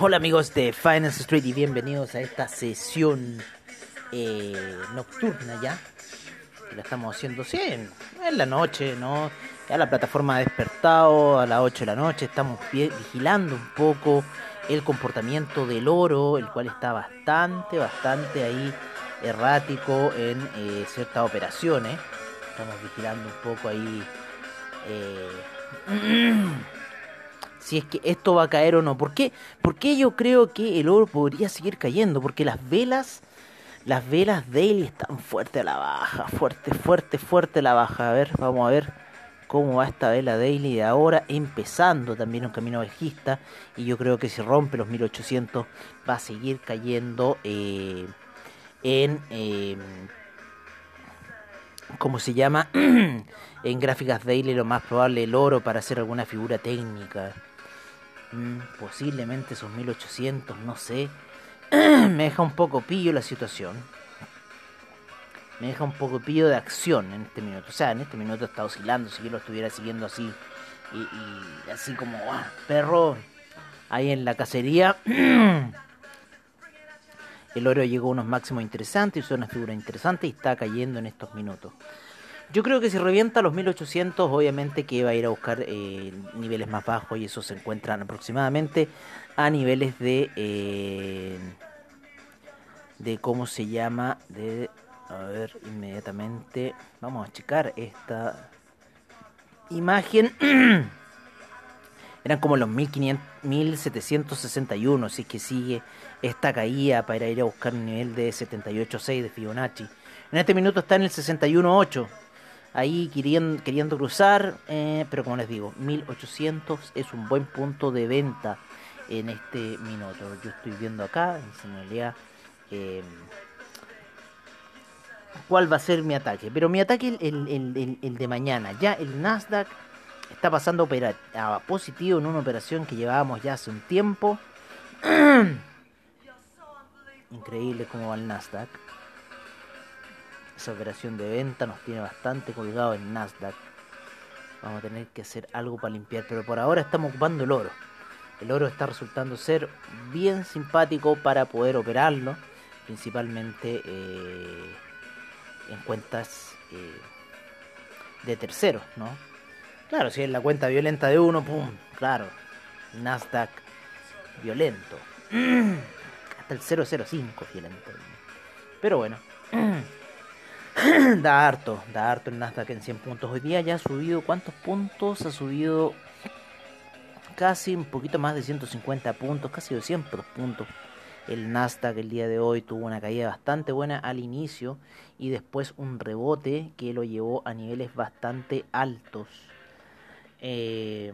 Hola amigos de Finance Street y bienvenidos a esta sesión eh, nocturna ya. La estamos haciendo sí, en, la noche, ¿no? Ya la plataforma ha despertado a las 8 de la noche, estamos vigilando un poco el comportamiento del oro, el cual está bastante, bastante ahí errático en eh, ciertas operaciones. Estamos vigilando un poco ahí eh, si es que esto va a caer o no. ¿Por qué? Porque yo creo que el oro podría seguir cayendo, porque las velas, las velas daily están fuerte a la baja, fuerte, fuerte, fuerte a la baja. A ver, vamos a ver cómo va esta vela daily de ahora, empezando también un camino bajista. Y yo creo que si rompe los 1800 va a seguir cayendo eh, en... Eh, ¿Cómo se llama? en gráficas daily lo más probable el oro para hacer alguna figura técnica. Mm, posiblemente esos 1800, no sé. Me deja un poco pillo la situación. Me deja un poco pillo de acción en este minuto. O sea, en este minuto está oscilando. Si yo lo estuviera siguiendo así. Y, así como, ah, perro, ahí en la cacería. El oro llegó a unos máximos interesantes, hizo una figura interesante y está cayendo en estos minutos. Yo creo que si revienta los 1800, obviamente que va a ir a buscar eh, niveles más bajos y esos se encuentran aproximadamente a niveles de. Eh, de cómo se llama. De. A ver, inmediatamente. Vamos a checar esta imagen. Eran como los 1500, 1761, así que sigue esta caída para ir a buscar un nivel de 78.6 de Fibonacci. En este minuto está en el 61.8 ahí queriendo, queriendo cruzar, eh, pero como les digo, 1800 es un buen punto de venta en este minuto. Yo estoy viendo acá, en realidad, eh, cuál va a ser mi ataque. Pero mi ataque el, el, el, de mañana. Ya el Nasdaq está pasando a positivo en una operación que llevábamos ya hace un tiempo. Increíble cómo va el Nasdaq. Esa operación de venta nos tiene bastante colgado en Nasdaq. Vamos a tener que hacer algo para limpiar, pero por ahora estamos ocupando el oro. El oro está resultando ser bien simpático para poder operarlo, principalmente eh, en cuentas eh, de terceros, ¿no? Claro, si es la cuenta violenta de uno, pum, claro, Nasdaq violento. Hasta el 005 violento. Pero bueno. da harto, da harto el Nasdaq en 100 puntos. Hoy día ya ha subido, ¿cuántos puntos? Ha subido casi un poquito más de 150 puntos, casi 200 puntos. El Nasdaq el día de hoy tuvo una caída bastante buena al inicio y después un rebote que lo llevó a niveles bastante altos. Eh,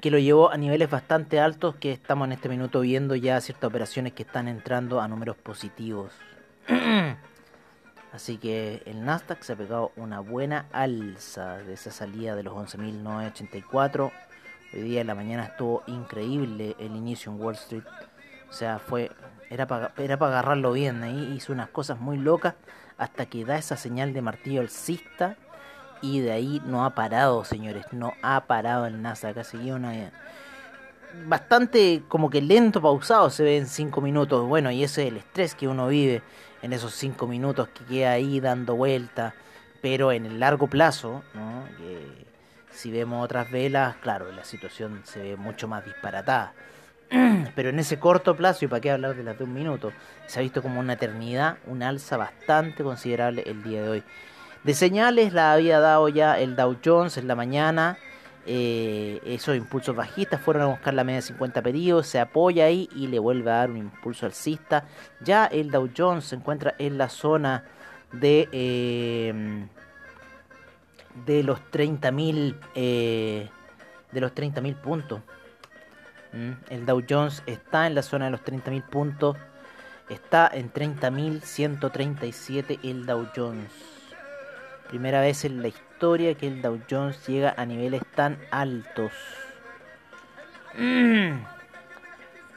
que lo llevó a niveles bastante altos que estamos en este minuto viendo ya ciertas operaciones que están entrando a números positivos. Así que el Nasdaq se ha pegado una buena alza de esa salida de los 11.984. Hoy día en la mañana estuvo increíble el inicio en Wall Street. O sea, fue era para era para agarrarlo bien. Ahí hizo unas cosas muy locas hasta que da esa señal de martillo alcista y de ahí no ha parado, señores, no ha parado el NASA, ha seguido una bastante como que lento, pausado se ve en 5 minutos. Bueno, y ese es el estrés que uno vive en esos 5 minutos que queda ahí dando vuelta. Pero en el largo plazo, ¿no? si vemos otras velas, claro, la situación se ve mucho más disparatada. Pero en ese corto plazo, y para qué hablar de las de un minuto, se ha visto como una eternidad, un alza bastante considerable el día de hoy. De señales la había dado ya el Dow Jones en la mañana. Eh, esos impulsos bajistas fueron a buscar la media de 50 periodos, se apoya ahí y le vuelve a dar un impulso alcista. Ya el Dow Jones se encuentra en la zona de, eh, de los 30.000 eh, de los 30.000 puntos. Mm, el Dow Jones está en la zona de los 30.000 puntos. Está en 30.137 el Dow Jones. Primera vez en la historia que el Dow Jones llega a niveles tan altos. Mm.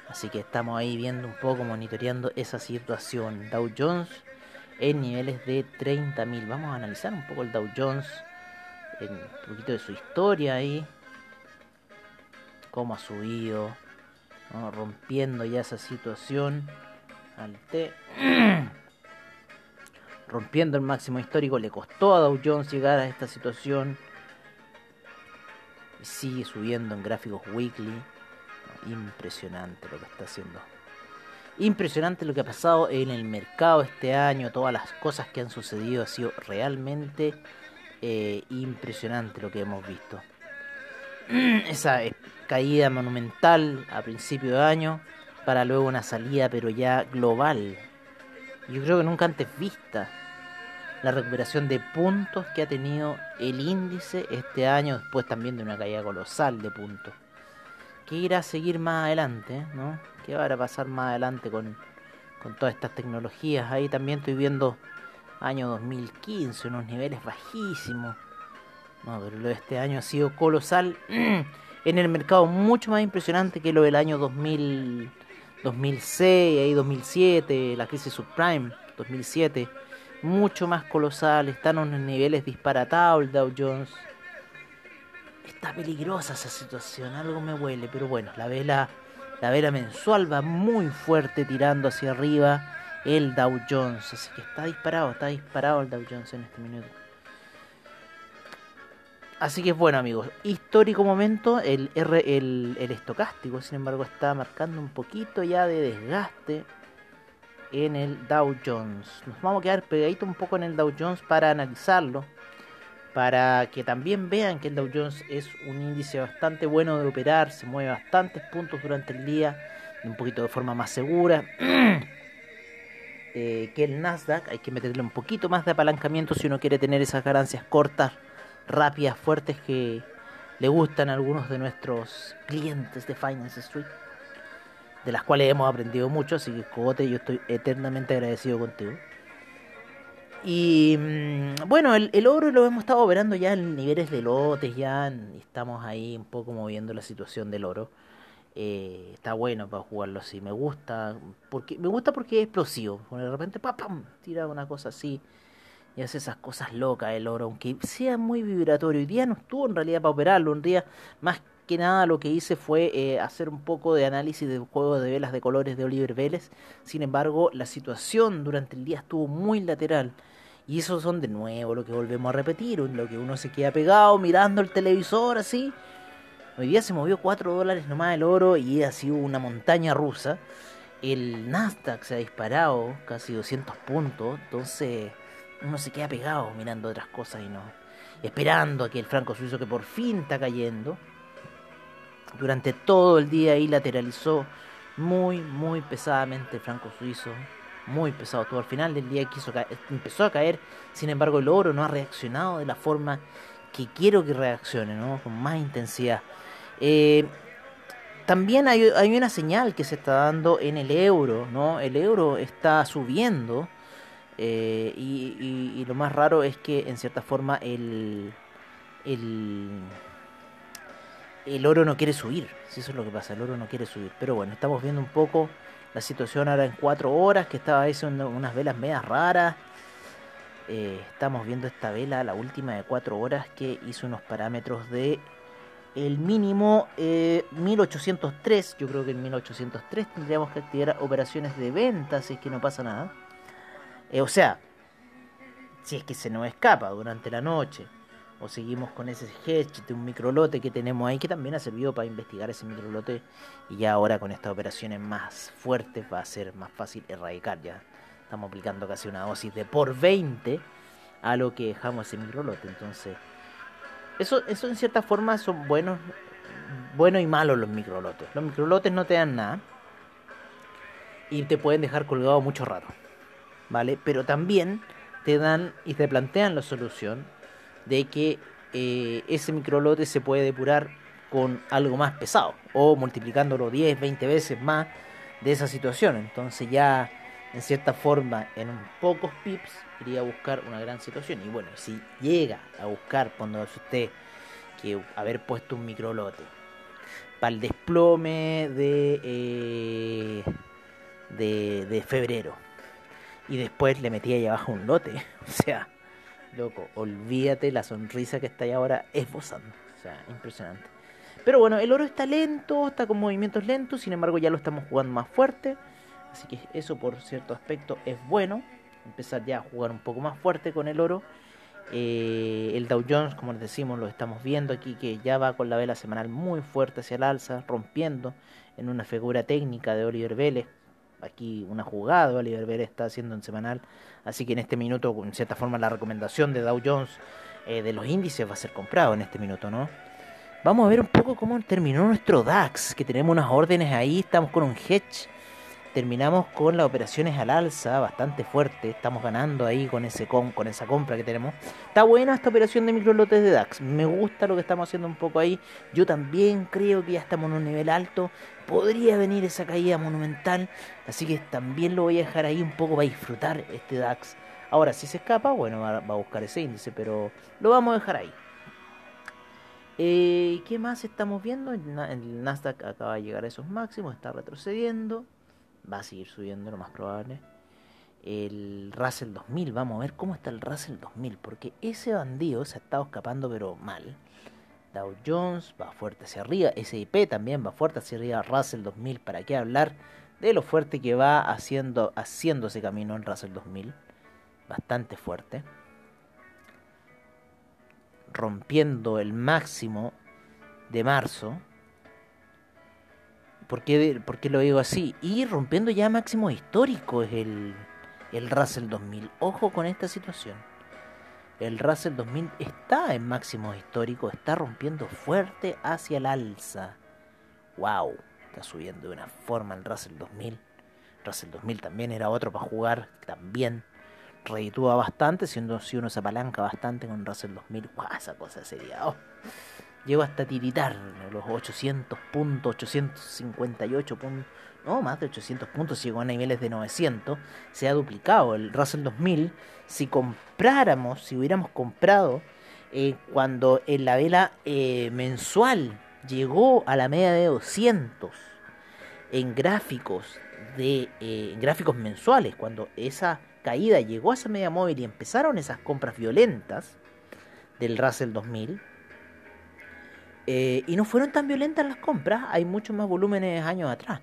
Así que estamos ahí viendo un poco, monitoreando esa situación. Dow Jones en niveles de 30.000. Vamos a analizar un poco el Dow Jones. un poquito de su historia ahí, cómo ha subido, rompiendo ya esa situación al T. rompiendo el máximo histórico, le costó a Dow Jones llegar a esta situación. Sigue subiendo en gráficos weekly. Impresionante lo que está haciendo. Impresionante lo que ha pasado en el mercado este año, todas las cosas que han sucedido, ha sido realmente eh, impresionante lo que hemos visto. Esa caída monumental a principio de año, para luego una salida pero ya global. Yo creo que nunca antes vista la recuperación de puntos que ha tenido el índice este año, después también de una caída colosal de puntos. ¿Qué irá a seguir más adelante? ¿no? ¿Qué va a pasar más adelante con, con todas estas tecnologías? Ahí también estoy viendo año 2015, unos niveles bajísimos. No, pero lo de este año ha sido colosal en el mercado, mucho más impresionante que lo del año 2000, 2006, ahí 2007, la crisis subprime 2007 mucho más colosal, están a unos niveles disparatados el Dow Jones. Está peligrosa esa situación, algo me huele, pero bueno, la vela, la vela mensual va muy fuerte tirando hacia arriba el Dow Jones, así que está disparado, está disparado el Dow Jones en este minuto. Así que bueno amigos, histórico momento, el, R, el, el estocástico sin embargo está marcando un poquito ya de desgaste en el Dow Jones. Nos vamos a quedar pegaditos un poco en el Dow Jones para analizarlo, para que también vean que el Dow Jones es un índice bastante bueno de operar, se mueve bastantes puntos durante el día, un poquito de forma más segura. Eh, que el Nasdaq, hay que meterle un poquito más de apalancamiento si uno quiere tener esas ganancias cortas, rápidas, fuertes que le gustan a algunos de nuestros clientes de Finance Street de las cuales hemos aprendido mucho, así que Cogote, yo estoy eternamente agradecido contigo. Y mm, bueno, el, oro lo hemos estado operando ya en niveles de lotes, ya estamos ahí un poco moviendo la situación del oro. Eh, está bueno para jugarlo así, me gusta, porque me gusta porque es explosivo, de repente pam, tira una cosa así y hace esas cosas locas el oro, aunque sea muy vibratorio. Hoy día no estuvo en realidad para operarlo, un día más que nada lo que hice fue eh, hacer un poco de análisis de juego de velas de colores de Oliver Vélez. Sin embargo, la situación durante el día estuvo muy lateral. Y eso son de nuevo lo que volvemos a repetir, lo que uno se queda pegado mirando el televisor así. Hoy día se movió 4 dólares nomás el oro y ha sido una montaña rusa. El Nasdaq se ha disparado casi 200 puntos, entonces uno se queda pegado mirando otras cosas y no esperando a que el franco suizo que por fin está cayendo durante todo el día ahí lateralizó muy, muy pesadamente el franco suizo. Muy pesado. Todo al final del día quiso empezó a caer. Sin embargo, el oro no ha reaccionado de la forma que quiero que reaccione, ¿no? Con más intensidad. Eh, también hay, hay, una señal que se está dando en el euro, ¿no? El euro está subiendo. Eh, y, lo más raro es que en cierta forma el, el el oro no quiere subir. Si eso es lo que pasa, el oro no quiere subir. Pero bueno, estamos viendo un poco la situación ahora en cuatro horas, que estaba haciendo unas velas medias raras. Eh, estamos viendo esta vela, la última de cuatro horas, que hizo unos parámetros de el mínimo 1803. Eh, Yo creo que en 1803 tendríamos que activar operaciones de venta si es que no pasa nada. Eh, o sea, si es que se nos escapa durante la noche o seguimos con ese hedge de un microlote que tenemos ahí que también ha servido para investigar ese microlote y ya ahora con estas operaciones más fuertes va a ser más fácil erradicar ya estamos aplicando casi una dosis de por 20 a lo que dejamos ese microlote. Entonces eso, eso en cierta forma son buenos buenos y malos los microlotes. Los microlotes no te dan nada y te pueden dejar colgado mucho rato vale pero también te dan y te plantean la solución de que eh, ese microlote se puede depurar con algo más pesado o multiplicándolo 10, 20 veces más de esa situación. Entonces ya en cierta forma en pocos pips iría a buscar una gran situación. Y bueno, si llega a buscar, cuando usted que haber puesto un microlote para el desplome de, eh, de, de febrero y después le metía ahí abajo un lote, o sea, loco, olvídate la sonrisa que está ahí ahora esbozando. O sea, impresionante. Pero bueno, el oro está lento, está con movimientos lentos, sin embargo ya lo estamos jugando más fuerte. Así que eso por cierto aspecto es bueno. Empezar ya a jugar un poco más fuerte con el oro. Eh, el Dow Jones, como les decimos, lo estamos viendo aquí que ya va con la vela semanal muy fuerte hacia el alza, rompiendo en una figura técnica de Oliver Vélez. Aquí una jugada Oliver Vélez está haciendo en semanal. Así que en este minuto, en cierta forma, la recomendación de Dow Jones eh, de los índices va a ser comprado en este minuto, ¿no? Vamos a ver un poco cómo terminó nuestro DAX, que tenemos unas órdenes ahí, estamos con un hedge terminamos con las operaciones al alza bastante fuerte. Estamos ganando ahí con ese con, con esa compra que tenemos. Está buena esta operación de micro lotes de DAX. Me gusta lo que estamos haciendo un poco ahí. Yo también creo que ya estamos en un nivel alto. Podría venir esa caída monumental. Así que también lo voy a dejar ahí un poco para disfrutar este DAX. Ahora, si se escapa, bueno, va, a buscar ese índice, pero lo vamos a dejar ahí. Eh, ¿Qué más estamos viendo? El Nasdaq acaba de llegar a esos máximos, está retrocediendo va a seguir subiendo lo más probable. El Russell 2000, vamos a ver cómo está el Russell 2000, porque ese bandido se ha estado escapando pero mal. Dow Jones va fuerte hacia arriba, SIP también va fuerte hacia arriba, Russell 2000, ¿para qué hablar de lo fuerte que va haciendo, haciendo ese camino en Russell 2000? Bastante fuerte. Rompiendo el máximo de marzo, ¿Por qué, lo digo así? Y rompiendo ya máximo histórico es el, el Russell 2000. Ojo con esta situación. El Russell 2000 está en máximo histórico, está rompiendo fuerte hacia el alza. ¡Wow! Está subiendo de una forma el Russell 2000. Russell 2000 también era otro para jugar, también reditúa bastante, siendo si uno se apalanca bastante con Russell 2000. ¡Wow! Esa cosa sería. Oh llegó hasta tiritar los 800 puntos, 858 puntos, no, más de 800 puntos, llegó a niveles de 900, se ha duplicado el Russell 2000. Si compráramos, si hubiéramos comprado eh, cuando en la vela eh, mensual llegó a la media de 200 en gráficos de eh, gráficos mensuales, cuando esa caída llegó a esa media móvil y empezaron esas compras violentas del Russell 2000, eh, y no fueron tan violentas las compras, hay muchos más volúmenes años atrás.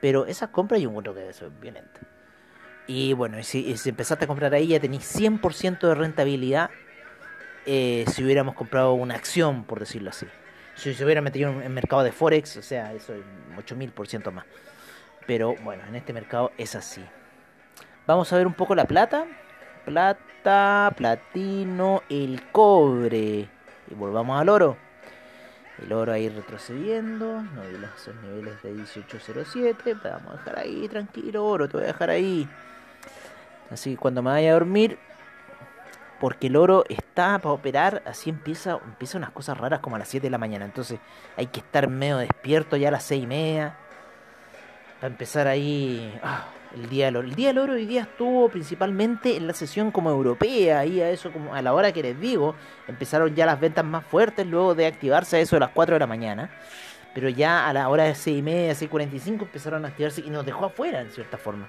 Pero esas compras yo encuentro que son violentas. Y bueno, si, empezaste a comprar ahí ya tenéis 100% de rentabilidad eh, si hubiéramos comprado una acción, por decirlo así. Si se hubiera metido en el mercado de Forex, o sea, eso es 8000% más. Pero bueno, en este mercado es así. Vamos a ver un poco la plata. Plata, platino, el cobre. Y volvamos al oro. El oro ahí retrocediendo, no vi esos niveles de 1807, vamos a dejar ahí, tranquilo oro, te voy a dejar ahí. Así que cuando me vaya a dormir, porque el oro está para operar, así empieza, empieza unas cosas raras como a las 7 de la mañana. Entonces hay que estar medio despierto ya a las 6 y media. Para empezar ahí. Ah, el día del oro. El día oro hoy día estuvo principalmente en la sesión como europea, ahí a eso como a la hora que les digo, empezaron ya las ventas más fuertes luego de activarse a eso de las 4 de la mañana. Pero ya a la hora de 6 y media, 6.45 empezaron a activarse y nos dejó afuera en cierta forma.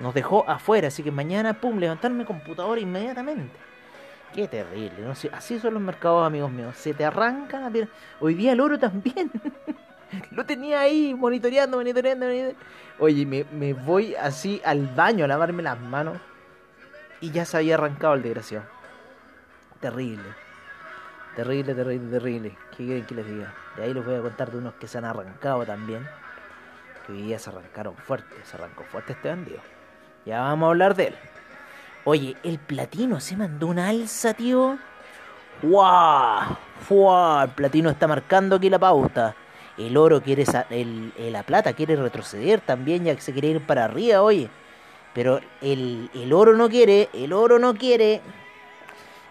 Nos dejó afuera, así que mañana, pum, levantarme computadora inmediatamente. Qué terrible, ¿no? Así son los mercados, amigos míos. Se te arrancan Hoy día el oro también. Lo tenía ahí monitoreando, monitoreando, monitoreando. Oye, me, me, voy así al baño a lavarme las manos. Y ya se había arrancado el desgraciado. Terrible. Terrible, terrible, terrible. ¿Qué quieren que les diga? De ahí les voy a contar de unos que se han arrancado también. Que hoy se arrancaron fuerte. Se arrancó fuerte este bandido. Ya vamos a hablar de él. Oye, el platino se mandó una alza, tío. ¡Guau! ¡Fua! El platino está marcando aquí la pauta. El oro quiere, el, la plata quiere retroceder también, ya que se quiere ir para arriba, oye. Pero el, el oro no quiere, el oro no quiere.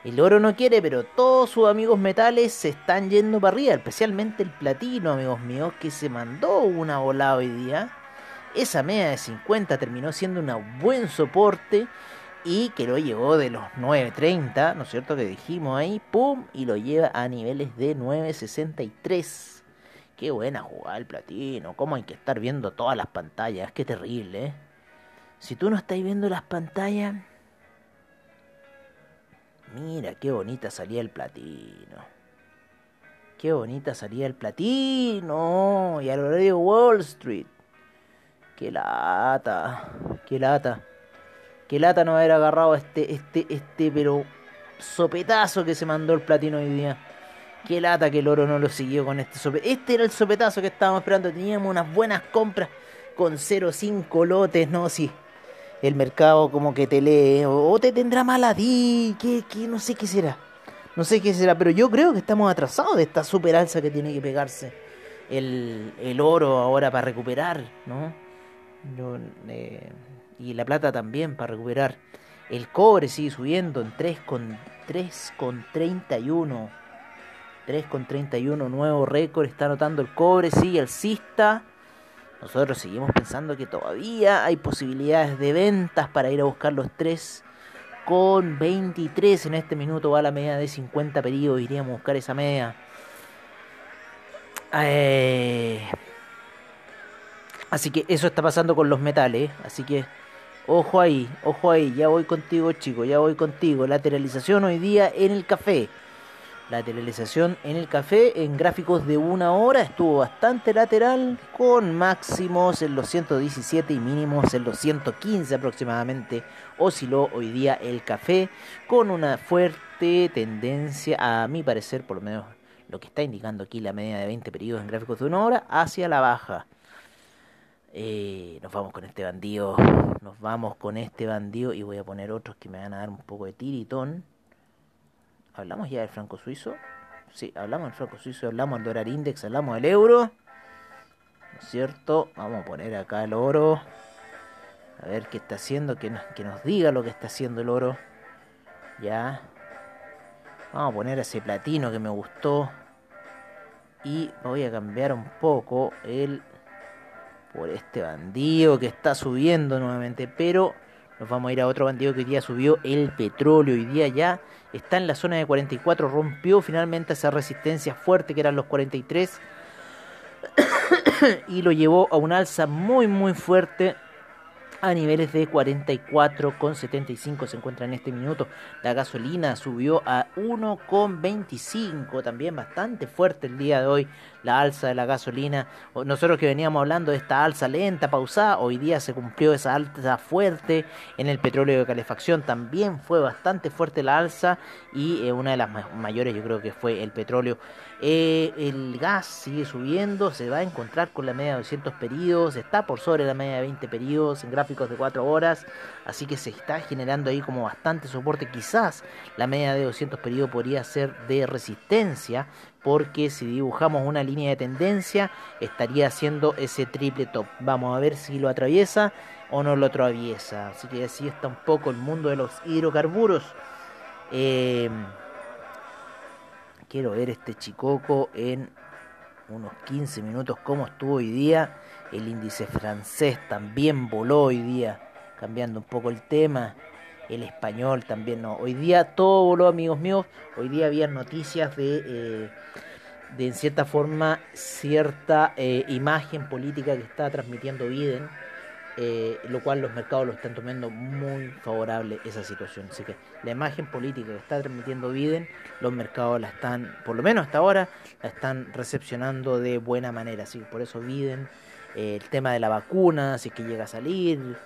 El oro no quiere, pero todos sus amigos metales se están yendo para arriba, especialmente el platino, amigos míos, que se mandó una volada hoy día. Esa media de 50 terminó siendo un buen soporte y que lo llevó de los 9.30, ¿no es cierto? Que dijimos ahí, pum, y lo lleva a niveles de 9.63. Qué buena jugada el platino. Cómo hay que estar viendo todas las pantallas. Qué terrible, ¿eh? Si tú no estás viendo las pantallas, Mira, qué bonita salía el platino. Qué bonita salía el platino. Y al horario Wall Street. Qué lata. Qué lata. Qué lata no haber agarrado este, este, este, pero sopetazo que se mandó el platino hoy día. Qué lata que el oro no lo siguió con este sopetazo. Este era el sopetazo que estábamos esperando. Teníamos unas buenas compras con 0,5 lotes, ¿no? Sí. El mercado como que te lee. O te tendrá mal a ti. Que, no sé qué será. No sé qué será. Pero yo creo que estamos atrasados de esta super alza que tiene que pegarse el, el oro ahora para recuperar, ¿no? Eh, y la plata también para recuperar. El cobre sigue subiendo en 3,31. 3,31 nuevo récord está anotando el cobre, sigue alcista. Nosotros seguimos pensando que todavía hay posibilidades de ventas para ir a buscar los 3,23 en este minuto va la media de 50 periodos, iríamos a buscar esa media. Eh, así que eso está pasando con los metales, así que ojo ahí, ojo ahí, ya voy contigo chico, ya voy contigo. Lateralización hoy día en el café. Lateralización en el café en gráficos de una hora estuvo bastante lateral con máximos en los 117 y mínimos en los 115 aproximadamente. Osciló hoy día el café con una fuerte tendencia, a mi parecer, por lo menos lo que está indicando aquí la media de 20 periodos en gráficos de una hora, hacia la baja. Eh, nos vamos con este bandido, nos vamos con este bandido y voy a poner otros que me van a dar un poco de tiritón. ¿Hablamos ya del franco suizo? Sí, hablamos del franco suizo, hablamos del dólar index, hablamos del euro. ¿No es cierto? Vamos a poner acá el oro. A ver qué está haciendo, que nos, que nos diga lo que está haciendo el oro. Ya. Vamos a poner ese platino que me gustó. Y voy a cambiar un poco el por este bandido que está subiendo nuevamente. Pero nos vamos a ir a otro bandido que hoy día subió el petróleo. Hoy día ya está en la zona de 44. Rompió finalmente esa resistencia fuerte que eran los 43. y lo llevó a un alza muy muy fuerte a niveles de 44,75 se encuentra en este minuto. La gasolina subió a 1,25, también bastante fuerte el día de hoy la alza de la gasolina. Nosotros que veníamos hablando de esta alza lenta, pausada, hoy día se cumplió esa alza fuerte en el petróleo de calefacción. También fue bastante fuerte la alza y eh, una de las mayores yo creo que fue el petróleo. Eh, el gas sigue subiendo, se va a encontrar con la media de 200 periodos, está por sobre la media de 20 periodos en gráficos de 4 horas, así que se está generando ahí como bastante soporte. Quizás la media de 200 periodos podría ser de resistencia, porque si dibujamos una línea de tendencia estaría haciendo ese triple top. Vamos a ver si lo atraviesa o no lo atraviesa. Así que así está un poco el mundo de los hidrocarburos. Eh, quiero ver este chicoco en unos 15 minutos cómo estuvo hoy día. El índice francés también voló hoy día, cambiando un poco el tema el español también no. Hoy día todo voló, amigos míos. Hoy día había noticias de, eh, de en cierta forma, cierta eh, imagen política que está transmitiendo Biden, eh, lo cual los mercados lo están tomando muy favorable esa situación. Así que la imagen política que está transmitiendo Biden, los mercados la están, por lo menos hasta ahora, la están recepcionando de buena manera. Así que por eso Biden, el tema de la vacuna, si es que llega a salir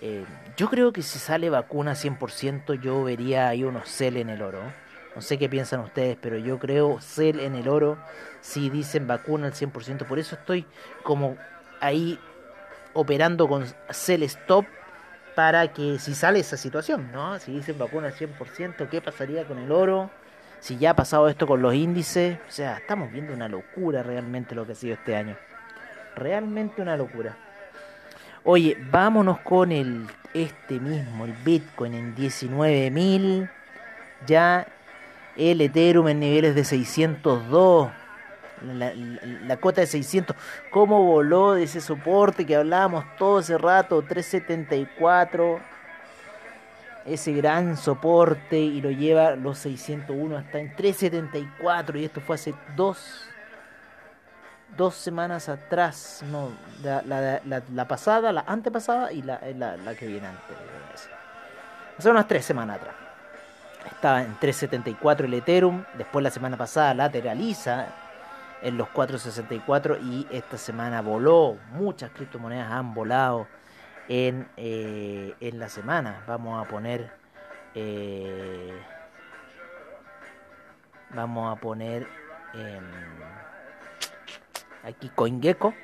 eh, yo creo que si sale vacuna 100%, yo vería ahí unos cel en el oro. No sé qué piensan ustedes, pero yo creo cel en el oro si dicen vacuna al 100%. Por eso estoy como ahí operando con cel stop para que si sale esa situación, ¿no? Si dicen vacuna al 100%, ¿qué pasaría con el oro? Si ya ha pasado esto con los índices, o sea, estamos viendo una locura realmente lo que ha sido este año. Realmente una locura. Oye, vámonos con el este mismo, el Bitcoin en 19.000. Ya el Ethereum en niveles de 602. La, la, cota de 600. ¿Cómo voló de ese soporte que hablábamos todo ese rato? 374. Ese gran soporte y lo lleva los 601 hasta en 374. Y esto fue hace dos dos semanas atrás, no, la, la, pasada, la antepasada y la, que viene antes. Hace unas tres semanas atrás. Estaba en 3.74 el Ethereum. Después la semana pasada lateraliza en los 4.64 y esta semana voló. Muchas criptomonedas han volado en, eh, en la semana. Vamos a poner... Eh, vamos a poner eh, aquí CoinGecko.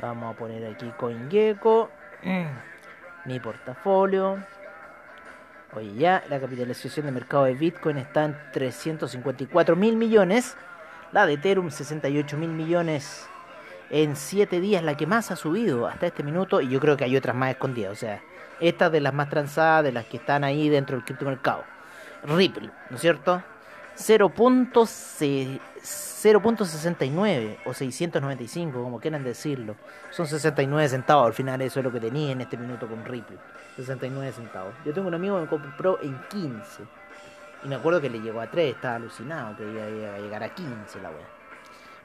Vamos a poner aquí CoinGecko. Mi portafolio. Oye, ya la capitalización de mercado de Bitcoin está en 354 mil millones. La de Ethereum 68 mil millones en 7 días, la que más ha subido hasta este minuto. Y yo creo que hay otras más escondidas. O sea, estas de las más transadas, de las que están ahí dentro del criptomercado. Ripple, ¿no es cierto? 0.69 o 695, como quieran decirlo. Son 69 centavos, al final eso es lo que tenía en este minuto con Ripple. 69 centavos. Yo tengo un amigo que me compró en 15. Y me acuerdo que le llegó a 3, estaba alucinado que iba a llegar a 15 la wea.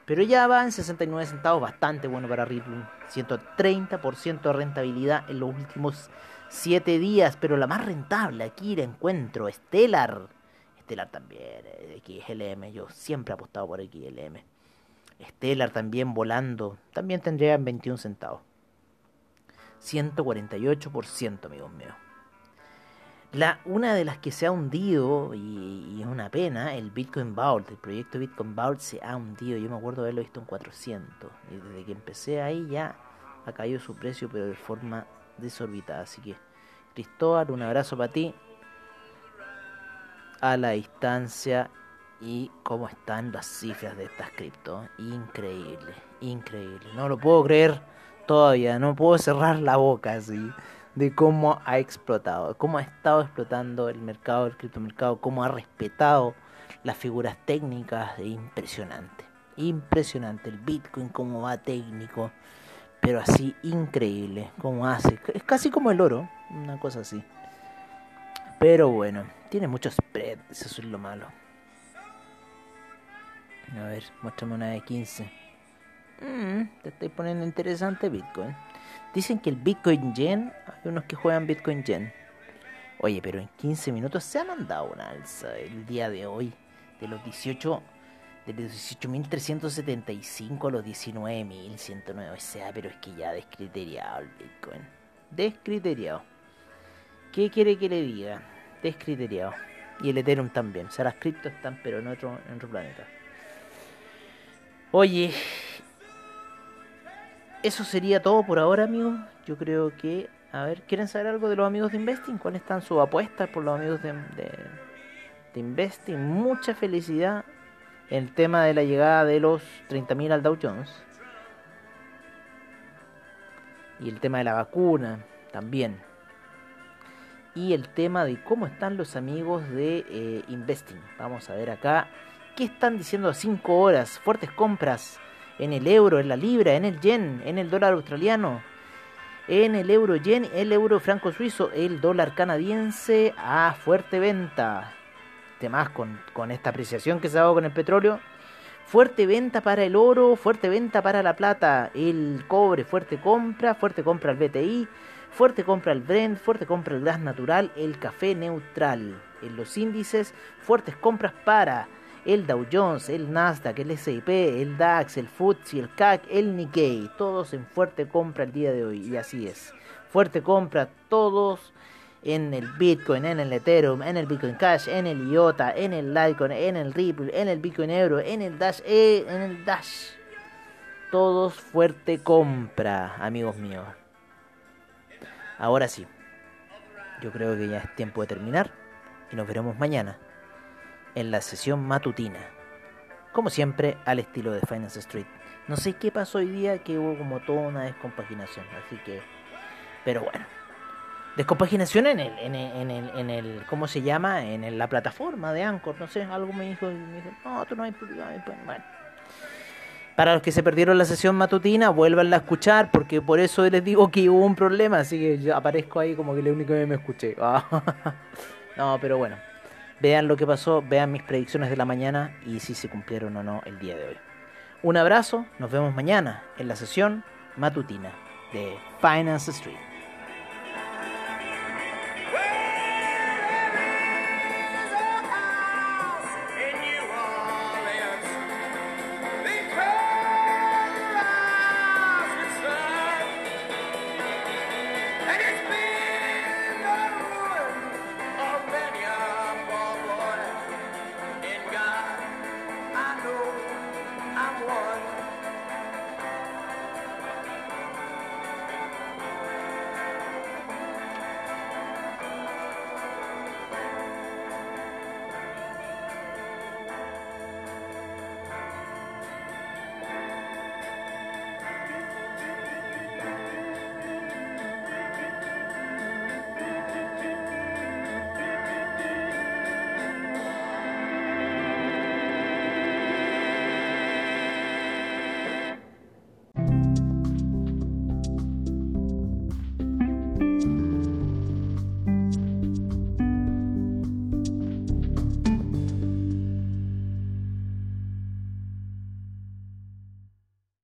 Pero ya va en 69 centavos, bastante bueno para Ripple. 130% de rentabilidad en los últimos 7 días. Pero la más rentable aquí la encuentro, Stellar. Stellar también, XLM. Yo siempre he apostado por XLM. Stellar también volando. También tendría en 21 centavos. 148%, amigos míos. La, una de las que se ha hundido, y, es una pena, el Bitcoin Vault, el proyecto Bitcoin Vault se ha hundido. Yo me acuerdo haberlo visto en 400. Y desde que empecé ahí ya ha caído su precio, pero de forma desorbitada. Así que, Cristóbal, un abrazo para ti. A la distancia. Y cómo están las cifras de estas cripto. Increíble, increíble. No lo puedo creer todavía. No puedo cerrar la boca así de cómo ha explotado, cómo ha estado explotando el mercado, el criptomercado, cómo ha respetado las figuras técnicas, impresionante, impresionante el Bitcoin, cómo va técnico, pero así increíble, cómo hace, es casi como el oro, una cosa así. Pero bueno, tiene mucho spread, eso es lo malo. A ver, muéstrame una de 15. Mm, te estoy poniendo interesante Bitcoin. Dicen que el Bitcoin Yen, hay unos que juegan Bitcoin Yen. Oye, pero en 15 minutos se ha mandado una alza el día de hoy. De los 18, de los 18.375 a los 19.109. O sea, pero es que ya descriteriado el Bitcoin. Descriteriado. ¿Qué quiere que le diga? Descriteriado. Y el Ethereum también. O sea, las criptos están, pero en otro, en otro planeta. Oye, eso sería todo por ahora, amigos. Yo creo que, a ver, ¿quieren saber algo de los amigos de Investing? ¿Cuáles están sus apuestas por los amigos de, de, Investing? Mucha felicidad en el tema de la llegada de los 30.000 al Dow Jones. Y el tema de la vacuna también. Y el tema de cómo están los amigos de eh, Investing. Vamos a ver acá. ¿Qué están diciendo a 5 horas? Fuertes compras en el euro, en la libra, en el yen, en el dólar australiano, en el euro yen, el euro franco suizo, el dólar canadiense a fuerte venta. Temas con, con esta apreciación que se ha dado con el petróleo. Fuerte venta para el oro, fuerte venta para la plata, el cobre, fuerte compra, fuerte compra el BTI, fuerte compra el Brent, fuerte compra el gas natural, el café neutral. En los índices, fuertes compras para el Dow Jones, el Nasdaq, el S&P, el DAX, el FTSE, el CAC, el Nikkei, todos en fuerte compra el día de hoy y así es. Fuerte compra todos en el Bitcoin, en el Ethereum, en el Bitcoin Cash, en el IOTA, en el Litecoin, en el Ripple, en el Bitcoin Euro, en el Dash, e, en el Dash. Todos fuerte compra, amigos míos. Ahora sí, yo creo que ya es tiempo de terminar y nos veremos mañana en la sesión matutina. Como siempre, al estilo de Finance Street. No sé qué pasó hoy día, que hubo como toda una descompaginación. Así que. Pero bueno. Descompaginación en el, en el, en el, en el ¿cómo se llama? En la plataforma de Anchor, no sé, algo me dijo, me dijo no, tú no hay problema, bueno. Para los que se perdieron la sesión matutina, vuélvanla a escuchar, porque por eso les digo que hubo un problema, así que yo aparezco ahí como que lo único que me escuché. no, pero bueno, Vean lo que pasó, vean mis predicciones de la mañana y si se cumplieron o no el día de hoy. Un abrazo, nos vemos mañana en la sesión matutina de Finance Street. one.